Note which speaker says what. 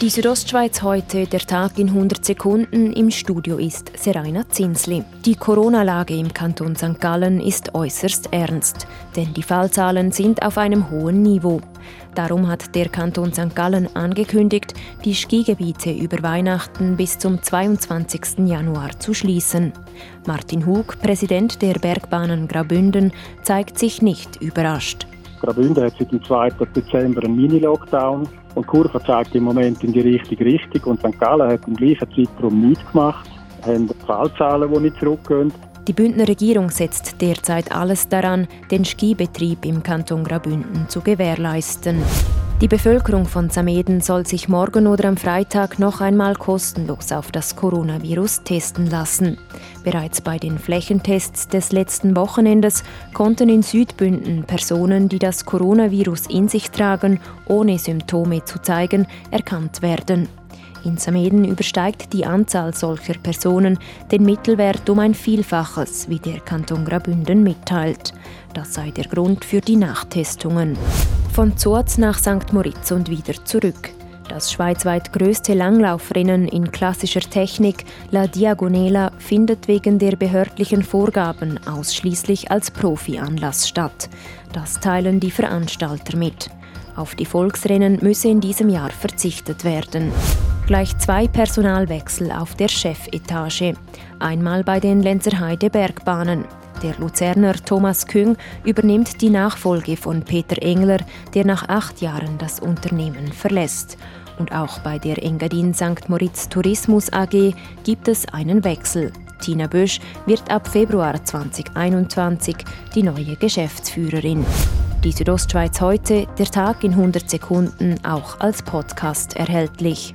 Speaker 1: Die Südostschweiz heute, der Tag in 100 Sekunden. Im Studio ist Seraina Zinsli. Die Corona-Lage im Kanton St. Gallen ist äußerst ernst, denn die Fallzahlen sind auf einem hohen Niveau. Darum hat der Kanton St. Gallen angekündigt, die Skigebiete über Weihnachten bis zum 22. Januar zu schließen. Martin Hug, Präsident der Bergbahnen Graubünden, zeigt sich nicht überrascht.
Speaker 2: Graubünden hat seit dem 2. Dezember einen Mini-Lockdown und Kurve zeigt im Moment in die richtige Richtung und St. Gallen hat im gleichen Zeitraum nichts gemacht, haben Fallzahlen, die nicht zurückgehen.
Speaker 1: Die Bündner Regierung setzt derzeit alles daran, den Skibetrieb im Kanton Graubünden zu gewährleisten. Die Bevölkerung von Sameden soll sich morgen oder am Freitag noch einmal kostenlos auf das Coronavirus testen lassen. Bereits bei den Flächentests des letzten Wochenendes konnten in Südbünden Personen, die das Coronavirus in sich tragen, ohne Symptome zu zeigen, erkannt werden. In Sameden übersteigt die Anzahl solcher Personen den Mittelwert um ein Vielfaches, wie der Kanton Graubünden mitteilt. Das sei der Grund für die Nachtestungen. Von Zurz nach St. Moritz und wieder zurück. Das schweizweit größte Langlaufrennen in klassischer Technik, La Diagonela, findet wegen der behördlichen Vorgaben ausschließlich als Profi-Anlass statt. Das teilen die Veranstalter mit. Auf die Volksrennen müsse in diesem Jahr verzichtet werden. Gleich zwei Personalwechsel auf der Chefetage. Einmal bei den Lenzerheide Bergbahnen. Der Luzerner Thomas Küng übernimmt die Nachfolge von Peter Engler, der nach acht Jahren das Unternehmen verlässt. Und auch bei der Engadin St. Moritz Tourismus AG gibt es einen Wechsel. Tina Bösch wird ab Februar 2021 die neue Geschäftsführerin. Die Südostschweiz heute, der Tag in 100 Sekunden, auch als Podcast erhältlich.